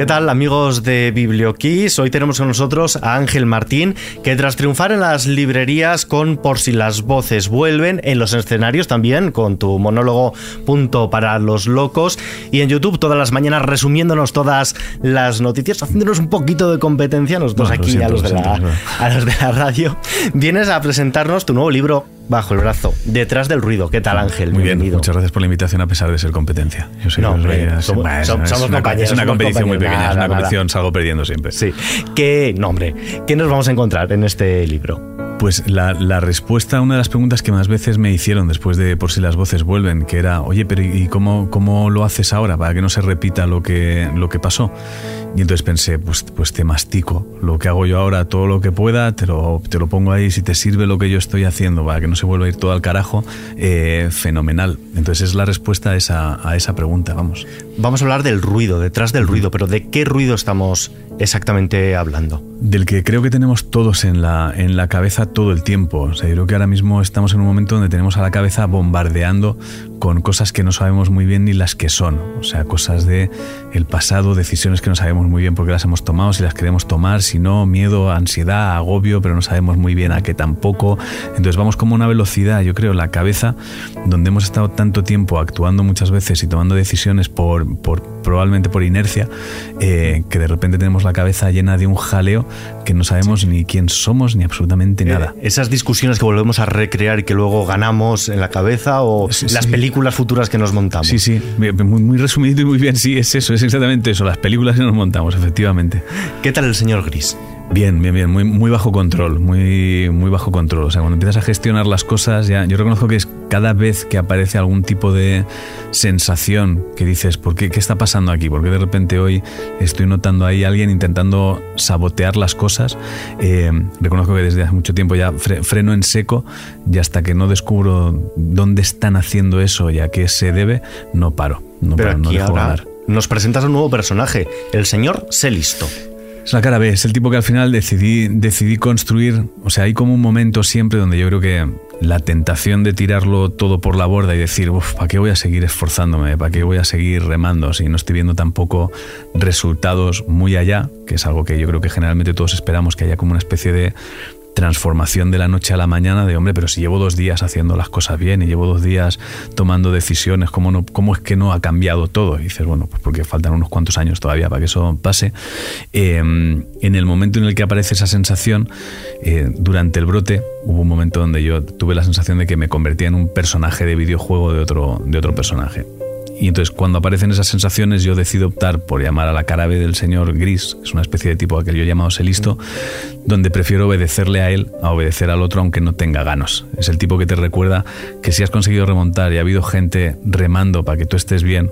¿Qué tal amigos de Biblioquiz? Hoy tenemos con nosotros a Ángel Martín, que tras triunfar en las librerías con Por si las voces vuelven, en los escenarios también, con tu monólogo Punto para los locos, y en YouTube todas las mañanas resumiéndonos todas las noticias, haciéndonos un poquito de competencia nosotros aquí a, los de la, a los de la radio, vienes a presentarnos tu nuevo libro bajo el brazo, detrás del ruido. ¿Qué tal, Ángel? Muy bien, muchas gracias por la invitación a pesar de ser competencia. Yo sé no, somos, es, una, es una competición muy pequeña, es una competición, salgo perdiendo siempre. Sí. ¿Qué, no, hombre, ¿qué nos vamos a encontrar en este libro? Pues la, la, respuesta a una de las preguntas que más veces me hicieron después de por si las voces vuelven, que era, oye, pero ¿y cómo, cómo lo haces ahora para que no se repita lo que, lo que pasó? Y entonces pensé, pues, pues te mastico lo que hago yo ahora, todo lo que pueda, te lo, te lo pongo ahí, si te sirve lo que yo estoy haciendo para que no se vuelva a ir todo al carajo, eh, fenomenal. Entonces es la respuesta a esa, a esa pregunta, vamos. Vamos a hablar del ruido, detrás del ruido, pero ¿de qué ruido estamos exactamente hablando? Del que creo que tenemos todos en la, en la cabeza todo el tiempo. O sea, yo creo que ahora mismo estamos en un momento donde tenemos a la cabeza bombardeando con cosas que no sabemos muy bien ni las que son. O sea, cosas de el pasado, decisiones que no sabemos muy bien por qué las hemos tomado, si las queremos tomar, si no, miedo, ansiedad, agobio, pero no sabemos muy bien a qué tampoco. Entonces vamos como una velocidad, yo creo, la cabeza, donde hemos estado tanto tiempo actuando muchas veces y tomando decisiones por, por probablemente por inercia, eh, que de repente tenemos la cabeza llena de un jaleo que no sabemos ni quién somos ni absolutamente eh, nada. esas discusiones que volvemos a recrear y que luego ganamos en la cabeza o las películas futuras que nos montamos. Sí, sí, muy, muy resumido y muy bien, sí, es eso, es exactamente eso, las películas que nos montamos, efectivamente. ¿Qué tal el señor Gris? Bien, bien, bien, muy, muy bajo control, muy, muy bajo control. O sea, cuando empiezas a gestionar las cosas, ya, yo reconozco que es cada vez que aparece algún tipo de sensación que dices, ¿por qué, qué está pasando aquí? ¿Por qué de repente hoy estoy notando ahí a alguien intentando sabotear las cosas? Eh, reconozco que desde hace mucho tiempo ya freno en seco y hasta que no descubro dónde están haciendo eso y a qué se debe, no paro. No Pero aquí ahora nos presentas un nuevo personaje, el señor Selisto. Es la cara B, es el tipo que al final decidí, decidí construir. O sea, hay como un momento siempre donde yo creo que la tentación de tirarlo todo por la borda y decir, uff, ¿para qué voy a seguir esforzándome? ¿Para qué voy a seguir remando si no estoy viendo tampoco resultados muy allá? Que es algo que yo creo que generalmente todos esperamos que haya como una especie de transformación de la noche a la mañana de hombre, pero si llevo dos días haciendo las cosas bien y llevo dos días tomando decisiones, ¿cómo, no, cómo es que no ha cambiado todo? Y dices, bueno, pues porque faltan unos cuantos años todavía para que eso pase. Eh, en el momento en el que aparece esa sensación, eh, durante el brote, hubo un momento donde yo tuve la sensación de que me convertía en un personaje de videojuego de otro, de otro personaje. Y entonces cuando aparecen esas sensaciones yo decido optar por llamar a la cara B del señor Gris, que es una especie de tipo aquel yo llamado Selisto, donde prefiero obedecerle a él a obedecer al otro aunque no tenga ganos. Es el tipo que te recuerda que si has conseguido remontar y ha habido gente remando para que tú estés bien,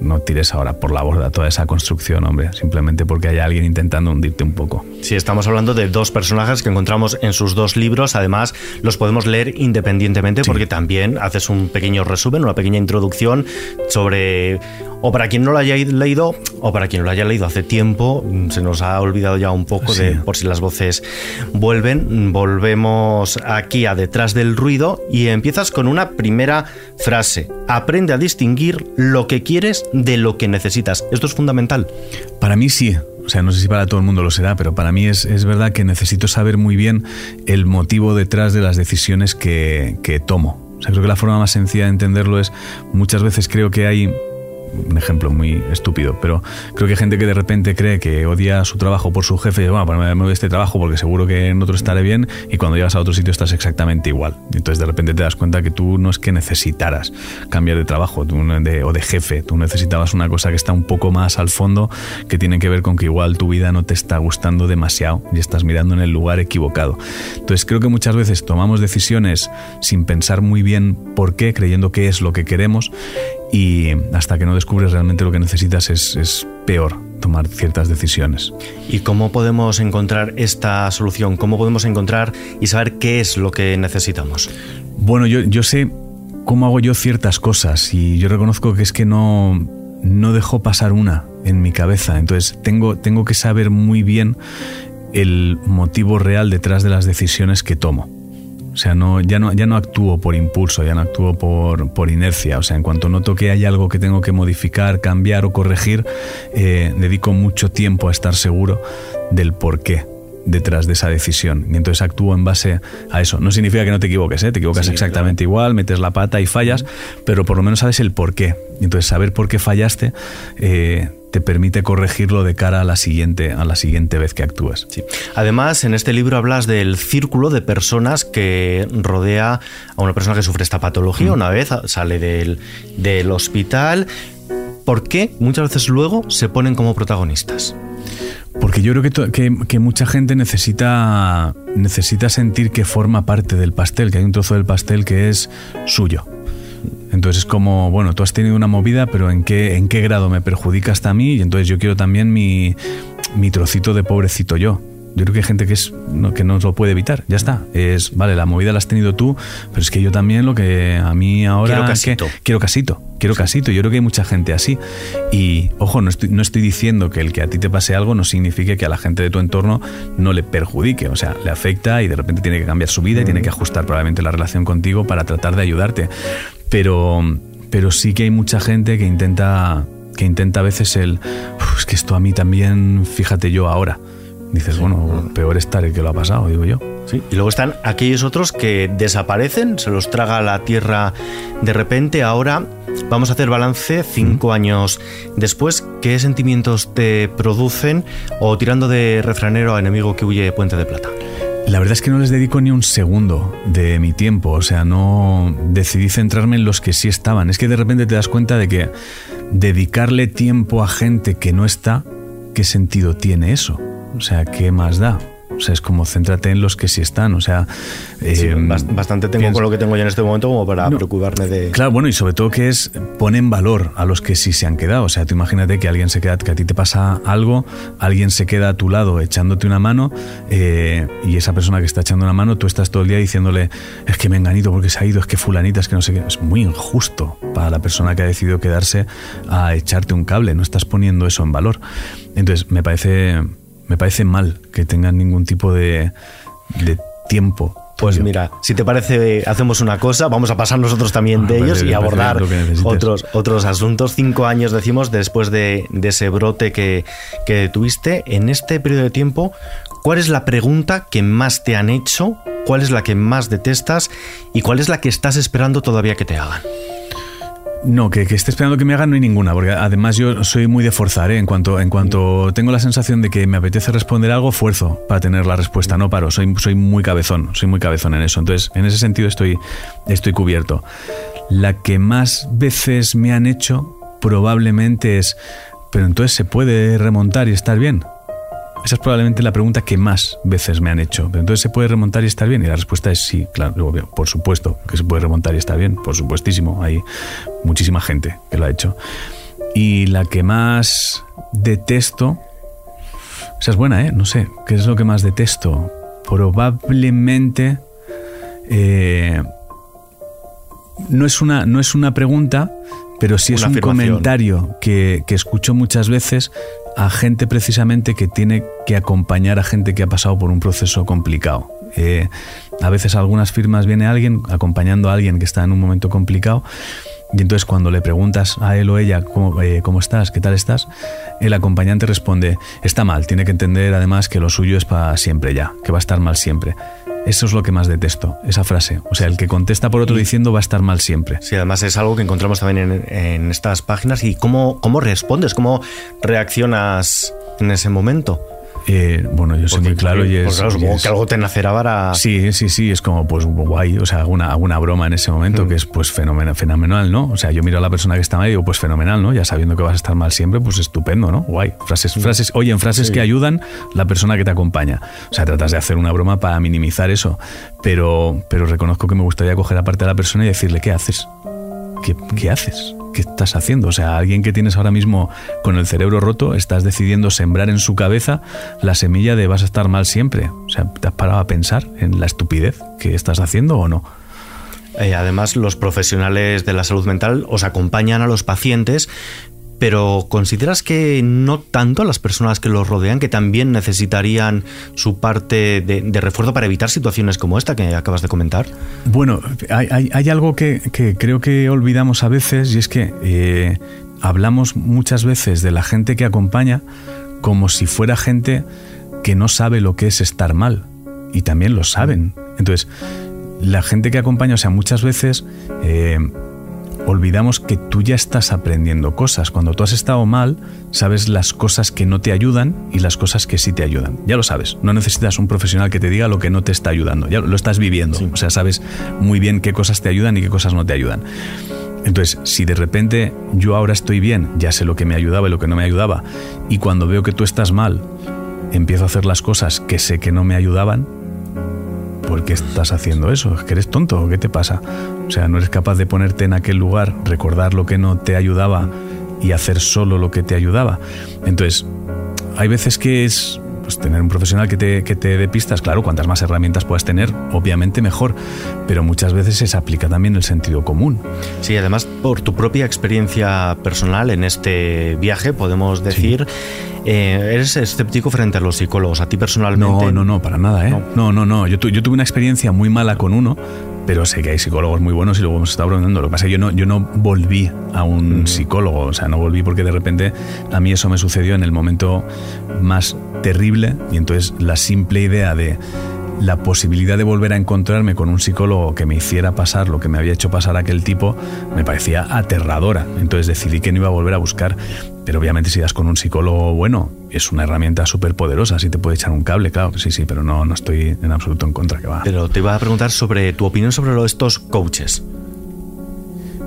no tires ahora por la borda toda esa construcción, hombre, simplemente porque hay alguien intentando hundirte un poco. Sí, estamos hablando de dos personajes que encontramos en sus dos libros, además los podemos leer independientemente porque también haces un pequeño resumen, una pequeña introducción sobre, o para quien no lo haya leído, o para quien lo haya leído hace tiempo, se nos ha olvidado ya un poco de por si las voces vuelven, volvemos aquí a detrás del ruido y empiezas con una primera frase, aprende a distinguir lo que quieres de lo que necesitas. Esto es fundamental. Para mí sí. O sea, no sé si para todo el mundo lo será, pero para mí es, es verdad que necesito saber muy bien el motivo detrás de las decisiones que, que tomo. O sea, creo que la forma más sencilla de entenderlo es muchas veces creo que hay un ejemplo muy estúpido, pero creo que hay gente que de repente cree que odia su trabajo por su jefe y dice, bueno, pues me voy este trabajo porque seguro que en otro estaré bien y cuando llegas a otro sitio estás exactamente igual. Entonces de repente te das cuenta que tú no es que necesitaras cambiar de trabajo o de jefe, tú necesitabas una cosa que está un poco más al fondo que tiene que ver con que igual tu vida no te está gustando demasiado y estás mirando en el lugar equivocado. Entonces creo que muchas veces tomamos decisiones sin pensar muy bien por qué, creyendo que es lo que queremos y hasta que no descubres realmente lo que necesitas es, peor tomar ciertas decisiones. ¿Y cómo podemos encontrar esta solución? ¿Cómo podemos encontrar y saber qué es lo que necesitamos? Bueno, yo, yo sé cómo hago yo ciertas cosas y yo reconozco que es que no, no dejo pasar una en mi cabeza. Entonces tengo, tengo que saber muy bien el motivo real detrás de las decisiones que tomo. Sea, no, ya, no, ya no actúo por impulso, ya no actúo por, por inercia. O sea, en cuanto noto que hay algo que tengo que modificar, cambiar o corregir, eh, dedico mucho tiempo a estar seguro del por qué detrás de esa decisión. Y entonces actúo en base a eso. No significa que no te equivoques, ¿eh? te equivocas exactamente igual, metes la pata y fallas, pero por lo menos sabes el por qué. Y entonces saber por qué fallaste eh, te permite corregirlo de cara a la siguiente, a la siguiente vez que actúas. Sí. Además, en este libro hablas del círculo de personas que rodea a una persona que sufre esta patología. Mm. Una vez sale del, del hospital. ¿Por qué muchas veces luego se ponen como protagonistas? Porque yo creo que, que, mucha gente necesita, necesita sentir que forma parte del pastel, que hay un trozo del pastel que es suyo. Entonces es como, bueno, tú has tenido una movida, pero ¿en qué, en qué grado me perjudica hasta mí? Y entonces yo quiero también mi, mi trocito de pobrecito yo. Yo creo que hay gente que, es, no, que no lo puede evitar. Ya está. Es, vale, la movida la has tenido tú, pero es que yo también lo que a mí ahora... Quiero casito. quiero casito. Quiero casito. Yo creo que hay mucha gente así. Y, ojo, no estoy, no estoy diciendo que el que a ti te pase algo no signifique que a la gente de tu entorno no le perjudique. O sea, le afecta y de repente tiene que cambiar su vida y tiene que ajustar probablemente la relación contigo para tratar de ayudarte. Pero, pero sí que hay mucha gente que intenta que intenta a veces el, es que esto a mí también, fíjate yo ahora dices, bueno, peor estar el que lo ha pasado, digo yo. Sí. Y luego están aquellos otros que desaparecen, se los traga la tierra de repente. Ahora vamos a hacer balance cinco años después. ¿Qué sentimientos te producen o tirando de refranero a enemigo que huye Puente de Plata? La verdad es que no les dedico ni un segundo de mi tiempo, o sea, no decidí centrarme en los que sí estaban. Es que de repente te das cuenta de que dedicarle tiempo a gente que no está, ¿qué sentido tiene eso? O sea, ¿qué más da? O sea, es como céntrate en los que sí están. O sea, eh, bastante tengo con lo que tengo ya en este momento como para preocuparme de. Claro, bueno, y sobre todo que es ponen valor a los que sí se han quedado. O sea, tú imagínate que alguien se queda, que a ti te pasa algo, alguien se queda a tu lado echándote una mano eh, y esa persona que está echando una mano, tú estás todo el día diciéndole es que me enganito porque se ha ido, es que fulanita, es que no sé qué. Es muy injusto para la persona que ha decidido quedarse a echarte un cable. No estás poniendo eso en valor. Entonces, me parece me parece mal que tengan ningún tipo de, tiempo. Pues mira, si te parece, hacemos una cosa, vamos a pasar nosotros también de ellos y abordar otros, otros asuntos. Cinco años, decimos, después de, ese brote que, que tuviste. En este periodo de tiempo, ¿cuál es la pregunta que más te han hecho? ¿Cuál es la que más detestas? ¿Y cuál es la que estás esperando todavía que te hagan? No, que, esté esperando que me hagan no hay ninguna, porque además yo soy muy de forzar, ¿eh? en, cuanto, en cuanto tengo la sensación de que me apetece responder algo, fuerzo para tener la respuesta, no paro, soy, soy muy cabezón, soy muy cabezón en eso, entonces en ese sentido estoy, estoy cubierto. La que más veces me han hecho probablemente es, pero entonces se puede remontar y estar bien. Esa es probablemente la pregunta que más veces me han hecho. Pero entonces, ¿se puede remontar y estar bien? Y la respuesta es sí, claro, por supuesto que se puede remontar y estar bien, por supuestísimo. Hay muchísima gente que lo ha hecho. Y la que más detesto, esa es buena, ¿eh? No sé, ¿qué es lo que más detesto? Probablemente... Eh, no, es una, no es una pregunta, pero sí es un comentario que, que, escucho muchas veces a gente precisamente que tiene que acompañar a gente que ha pasado por un proceso complicado. Eh, a veces algunas firmas viene alguien acompañando a alguien que está en un momento complicado y entonces cuando le preguntas a él o ella cómo, eh, cómo, estás, qué tal estás, el acompañante responde, está mal, tiene que entender además que lo suyo es para siempre ya, que va a estar mal siempre. Eso es lo que más detesto, esa frase. O sea, el que contesta por otro diciendo va a estar mal siempre. Sí, además es algo que encontramos también en, estas páginas. ¿Y cómo, cómo respondes? ¿Cómo reaccionas en ese momento? Eh, bueno, yo soy muy claro y es, supongo que algo te nacerá para... Sí, sí, sí, es como pues guay, o sea, hago una, broma en ese momento mm. que es pues fenomenal, fenomenal, ¿no? O sea, yo miro a la persona que está mal y digo, pues fenomenal, ¿no? Ya sabiendo que vas a estar mal siempre, pues estupendo, ¿no? Guay. Frases, mm. frases, oye, en frases que ayudan la persona que te acompaña. O sea, tratas de hacer una broma para minimizar eso, pero, pero reconozco que me gustaría coger aparte a la persona y decirle, ¿qué haces? ¿Qué, ¿Qué haces? ¿Qué estás haciendo? O sea, alguien que tienes ahora mismo con el cerebro roto, estás decidiendo sembrar en su cabeza la semilla de vas a estar mal siempre. O sea, ¿te has parado a pensar en la estupidez que estás haciendo o no? Eh, además, los profesionales de la salud mental os acompañan a los pacientes pero ¿consideras que no tanto las personas que los rodean, que también necesitarían su parte de, refuerzo para evitar situaciones como esta que acabas de comentar? Bueno, hay, algo que, creo que olvidamos a veces y es que eh, hablamos muchas veces de la gente que acompaña como si fuera gente que no sabe lo que es estar mal. Y también lo saben. Entonces, la gente que acompaña, o sea, muchas veces... Eh, olvidamos que tú ya estás aprendiendo cosas. Cuando tú has estado mal, sabes las cosas que no te ayudan y las cosas que sí te ayudan. Ya lo sabes. No necesitas un profesional que te diga lo que no te está ayudando. Ya lo estás viviendo. O sea, sabes muy bien qué cosas te ayudan y qué cosas no te ayudan. Entonces, si de repente yo ahora estoy bien, ya sé lo que me ayudaba y lo que no me ayudaba, y cuando veo que tú estás mal, empiezo a hacer las cosas que sé que no me ayudaban, ¿por qué estás haciendo eso? ¿Es que eres tonto? ¿Qué te pasa? O sea, no eres capaz de ponerte en aquel lugar, recordar lo que no te ayudaba y hacer solo lo que te ayudaba. Entonces, hay veces que es pues, tener un profesional que te, que te dé pistas, claro, cuantas más herramientas puedas tener, obviamente mejor, pero muchas veces se aplica también el sentido común. Sí, además, por tu propia experiencia personal en este viaje, podemos decir eh, ¿Eres escéptico frente a los psicólogos? ¿A ti personalmente? No, no, no, para nada, ¿eh? No, no, no. Yo, yo tuve una experiencia muy mala con uno, pero sé que hay psicólogos muy buenos y luego hemos estado bromeando. Lo que pasa es que yo no, yo no volví a un psicólogo, o sea, no volví porque de repente a mí eso me sucedió en el momento más terrible y entonces la simple idea de la posibilidad de volver a encontrarme con un psicólogo que me hiciera pasar lo que me había hecho pasar aquel tipo me parecía aterradora. Entonces decidí que no iba a volver a buscar. Pero obviamente si das con un psicólogo bueno, es una herramienta súper poderosa, si te puede echar un cable, claro sí, sí, pero no, no estoy en absoluto en contra que va. Pero te iba a preguntar sobre tu opinión sobre estos coaches.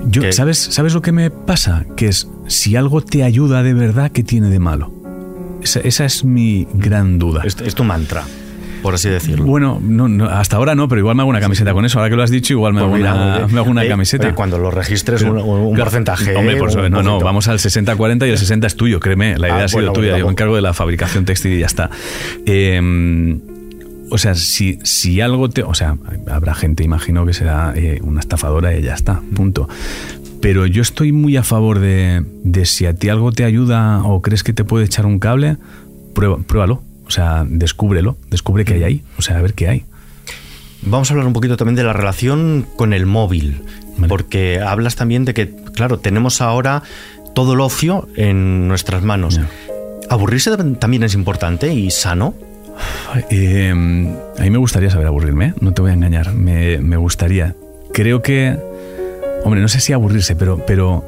Yo, ¿sabes, ¿Sabes lo que me pasa? Que es, si algo te ayuda de verdad, ¿qué tiene de malo? Esa, es mi gran duda. es tu mantra por así decirlo. Bueno, no, hasta ahora no, pero igual me hago una camiseta con eso. Ahora que lo has dicho, igual me, pues hago, una, camiseta. cuando lo registres, un, porcentaje. Hombre, no, no, vamos al 60-40 y el 60 es tuyo, créeme. La idea ah, ha sido tuya. Yo me encargo de la fabricación textil y ya está. Em, o sea, si, si algo te. O sea, habrá gente, imagino que será eh, una estafadora y ya está, punto. Pero yo estoy muy a favor de, de si a ti algo te ayuda o crees que te puede echar un cable, prueba, pruébalo. O sea, descúbrelo, descubre qué hay ahí, o sea, a ver qué hay. Vamos a hablar un poquito también de la relación con el móvil, porque hablas también de que, claro, tenemos ahora todo el ocio en nuestras manos. ¿Aburrirse también es importante y sano? Eh, a mí me gustaría saber aburrirme, ¿eh? no te voy a engañar, me, me, gustaría. Creo que, hombre, no sé si aburrirse, pero, pero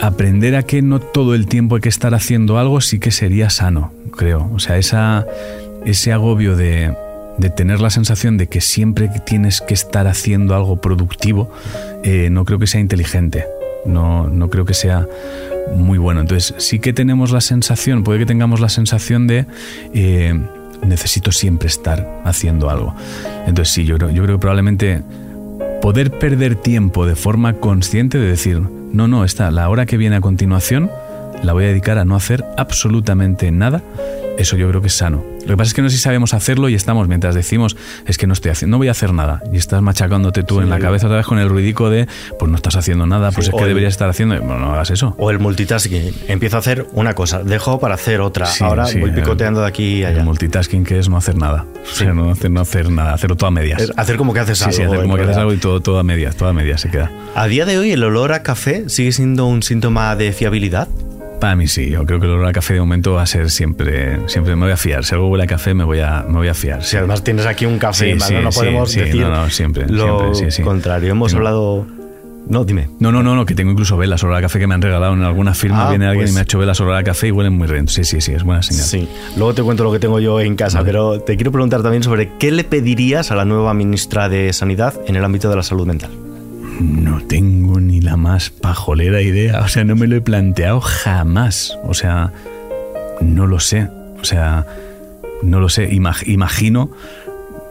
aprender a que no todo el tiempo hay que estar haciendo algo sí que sería sano, creo. O sea, ese agobio de, tener la sensación de que siempre tienes que estar haciendo algo productivo, eh, no creo que sea inteligente. No, no creo que sea muy bueno. Entonces, sí que tenemos la sensación, puede que tengamos la sensación de eh, necesito siempre estar haciendo algo. Entonces, sí, yo yo creo que probablemente poder perder tiempo de forma consciente de decir, no, no, está, la hora que viene a continuación la voy a dedicar a no hacer absolutamente nada. Eso yo creo que es sano. Lo que pasa es que no sé si sabemos hacerlo y estamos, mientras decimos, es que no estoy haciendo, no voy a hacer nada. Y estás machacándote tú en la cabeza otra vez con el ruidico de, pues no estás haciendo nada, pues es que deberías estar haciendo. Bueno, no hagas eso. O el multitasking. Empiezo a hacer una cosa, dejo para hacer otra. Ahora voy picoteando de aquí y allá. El multitasking que es no hacer nada. O sea, no hacer, no hacer nada, hacerlo todo a medias. hacer como que haces algo. Sí, hacer como que haces algo y todo, todo a medias, todo a medias se queda. A día de hoy, ¿el olor a café sigue siendo un síntoma de fiabilidad? Para mí sí, yo creo que el olor a café de momento va a ser siempre, siempre me voy a fiar. Si algo huele a café, me voy a, me voy a fiar. Si además tienes aquí un café, no podemos decir no, no, siempre, lo siempre, contrario. Hemos hablado... No, dime. No, no, no, no, que tengo incluso velas olor a café que me han regalado en alguna firma. Ah, viene alguien y pues me ha hecho velas olor a café y huelen muy rico. Sí, sí, sí, es buena señal. Sí, luego te cuento lo que tengo yo en casa, pero te quiero preguntar también sobre qué le pedirías a la nueva ministra de Sanidad en el ámbito de la salud mental. No tengo más pajolera idea. O sea, no me lo he planteado jamás. O sea, no lo sé. O sea, no lo sé. imagino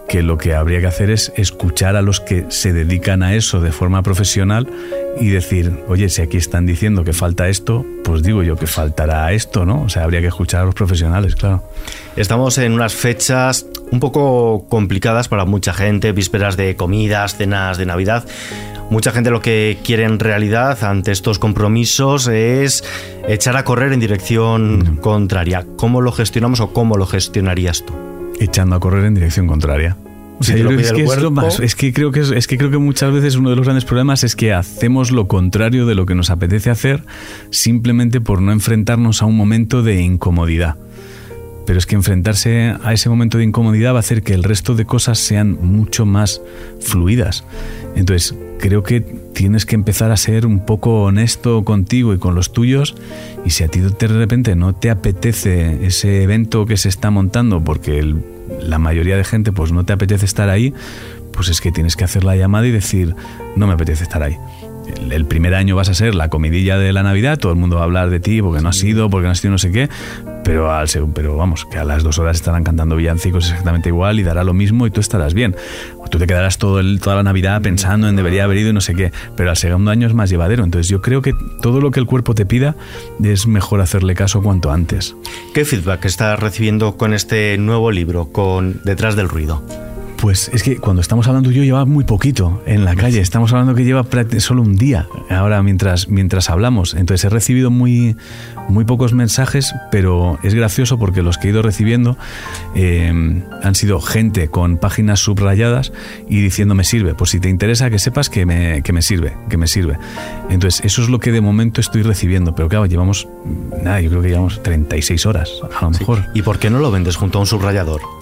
que lo que habría que hacer es escuchar a los que se dedican a eso de forma profesional y decir, oye, si aquí están diciendo que falta esto, pues digo yo que faltará esto, ¿no? O sea, habría que escuchar a los profesionales, claro. Estamos en unas fechas un poco complicadas para mucha gente, vísperas de comidas, cenas de Navidad. Mucha gente lo que quiere en realidad ante estos compromisos es echar a correr en dirección contraria. ¿Cómo lo gestionamos o cómo lo gestionarías tú? Echando a correr en dirección contraria. es, que es, que creo que es, que creo que muchas veces uno de los grandes problemas es que hacemos lo contrario de lo que nos apetece hacer simplemente por no enfrentarnos a un momento de incomodidad pero es que enfrentarse a ese momento de incomodidad va a hacer que el resto de cosas sean mucho más fluidas. Entonces, creo que tienes que empezar a ser un poco honesto contigo y con los tuyos. Y si a ti de repente no te apetece ese evento que se está montando porque la mayoría de gente pues no te apetece estar ahí, pues es que tienes que hacer la llamada y decir, no me apetece estar ahí el, primer año vas a ser la comidilla de la Navidad, todo el mundo va a hablar de ti porque no has sido, porque no has sido no sé qué, pero, al, pero vamos, que a las dos horas estarán cantando villancicos exactamente igual y dará lo mismo y tú estarás bien. O tú te quedarás todo el, toda la Navidad pensando en debería haber ido y no sé qué, pero al segundo año es más llevadero. Entonces yo creo que todo lo que el cuerpo te pida es mejor hacerle caso cuanto antes. ¿Qué feedback estás recibiendo con este nuevo libro, con Detrás del Ruido? Pues es que cuando estamos hablando yo lleva muy poquito en la calle. Estamos hablando que lleva solo un día ahora mientras, mientras hablamos. Entonces he recibido muy, muy pocos mensajes, pero es gracioso porque los que he ido recibiendo eh, han sido gente con páginas subrayadas y diciendo me sirve. Pues si te interesa que sepas que me, que me sirve, que me sirve. Entonces eso es lo que de momento estoy recibiendo. Pero claro, llevamos, nada, yo creo que llevamos 36 horas a lo mejor. ¿Y por qué no lo vendes junto a un subrayador?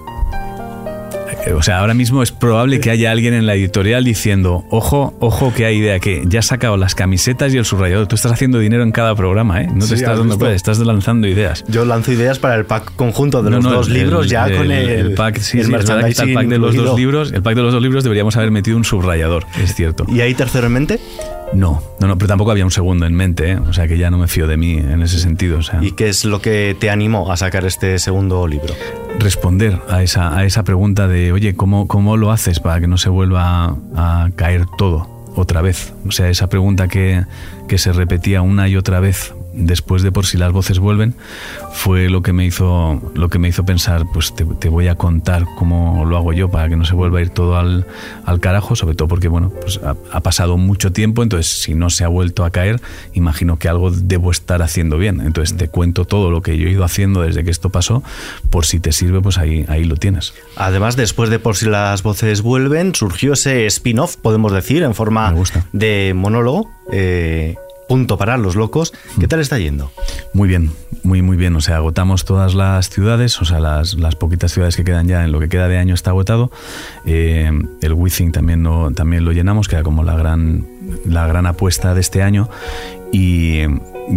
Eh, o sea, ahora mismo es probable que haya alguien en la editorial diciendo, ojo, ojo que hay idea, que ya has sacado las camisetas y el subrayador. Tú estás haciendo dinero en cada programa, ¿eh? No te estás dando cuenta, estás lanzando ideas. Yo lanzo ideas para el pack conjunto de los dos libros, ya con el, el pack, sí, el, pack de los dos libros. El pack de los dos libros deberíamos haber metido un subrayador, es cierto. ¿Y ahí tercero en mente? No, no, no, pero tampoco había un segundo en mente, ¿eh? o sea que ya no me fío de mí en ese sentido. ¿Y qué es lo que te animó a sacar este segundo libro? Responder a esa, a esa pregunta de, oye, ¿cómo, ¿cómo lo haces para que no se vuelva a caer todo otra vez? O sea, esa pregunta que, que se repetía una y otra vez después de por si las voces vuelven, fue lo que me hizo, lo que me hizo pensar, pues te, voy a contar cómo lo hago yo para que no se vuelva a ir todo al, carajo, sobre todo porque bueno, pues ha, pasado mucho tiempo, entonces si no se ha vuelto a caer, imagino que algo debo estar haciendo bien. Entonces te cuento todo lo que yo he ido haciendo desde que esto pasó, por si te sirve, pues ahí, ahí lo tienes. Además, después de por si las voces vuelven, surgió ese spin-off, podemos decir, en forma de monólogo. Eh, punto para los locos. ¿Qué tal está yendo? Muy bien, muy, muy bien. O sea, agotamos todas las ciudades, o sea, las, las poquitas ciudades que quedan ya en lo que queda de año está agotado. Eh, el Withing también lo, también lo llenamos, que era como la gran, la gran apuesta de este año. Y,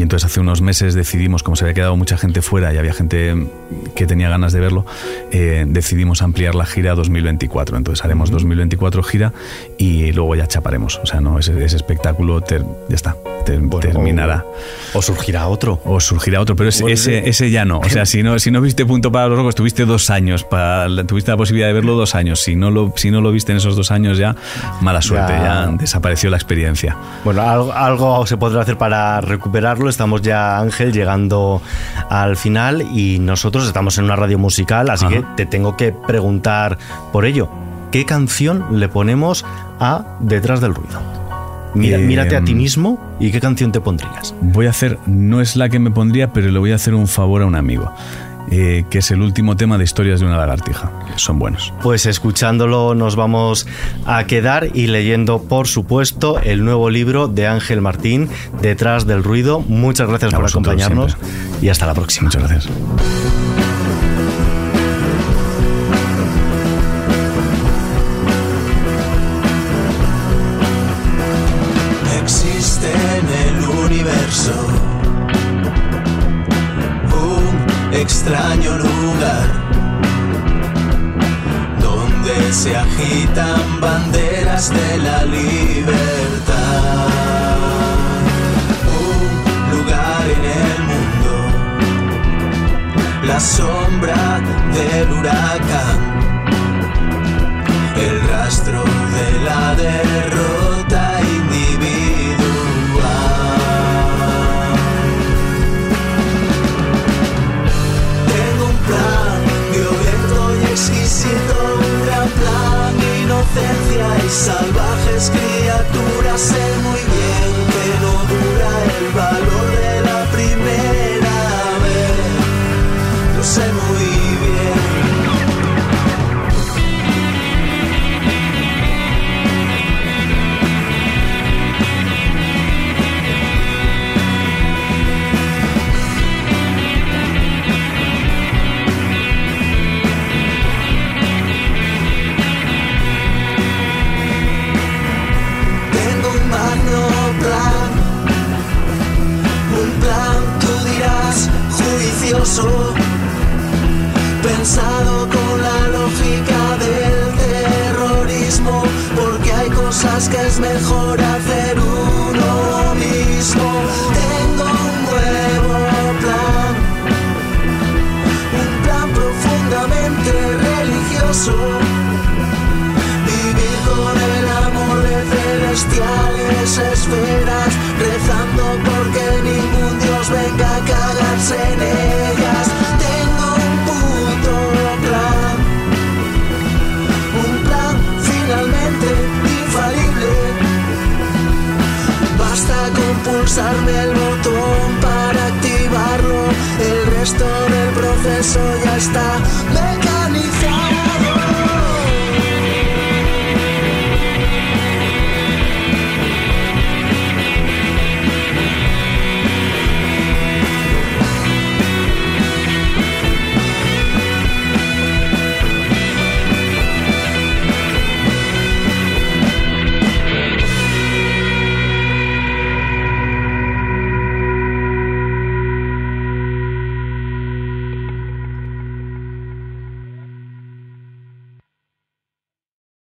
entonces hace unos meses decidimos, como se había quedado mucha gente fuera y había gente que tenía ganas de verlo, eh, decidimos ampliar la gira a 2024. Entonces haremos 2024 gira y luego ya chaparemos. O sea, no ese, espectáculo ya está, terminará. O, surgirá otro. O surgirá otro, pero ese, ese, ya no. O sea, si no, si no viste Punto para los Rocos, tuviste dos años, para, tuviste la posibilidad de verlo dos años. Si no lo, si no lo viste en esos dos años ya, mala suerte, ya, desapareció la experiencia. Bueno, algo, algo se podrá hacer para recuperarlo. Estamos ya, Ángel, llegando al final y nosotros estamos en una radio musical, así que te tengo que preguntar por ello. ¿Qué canción le ponemos a Detrás del Ruido? Mira, eh, mírate a ti mismo y qué canción te pondrías. Voy a hacer, no es la que me pondría, pero le voy a hacer un favor a un amigo. Eh, que es el último tema de Historias de una lagartija. Son buenos. Pues escuchándolo nos vamos a quedar y leyendo, por supuesto, el nuevo libro de Ángel Martín, Detrás del Ruido. Muchas gracias por acompañarnos y hasta la próxima. Muchas gracias. Extraño lugar donde se agitan banderas de la libertad. Un lugar en el mundo, la sombra del huracán, inocencia y salvajes criaturas, sé muy bien que no dura el valor. Pensado con la lógica del terrorismo, porque hay cosas que es mejor hacer uno mismo. Tengo un nuevo plan, un plan profundamente religioso. Vivir con el amor de celestiales esferas, rezando Basta con pulsarme el botón para activarlo, el resto del proceso ya está.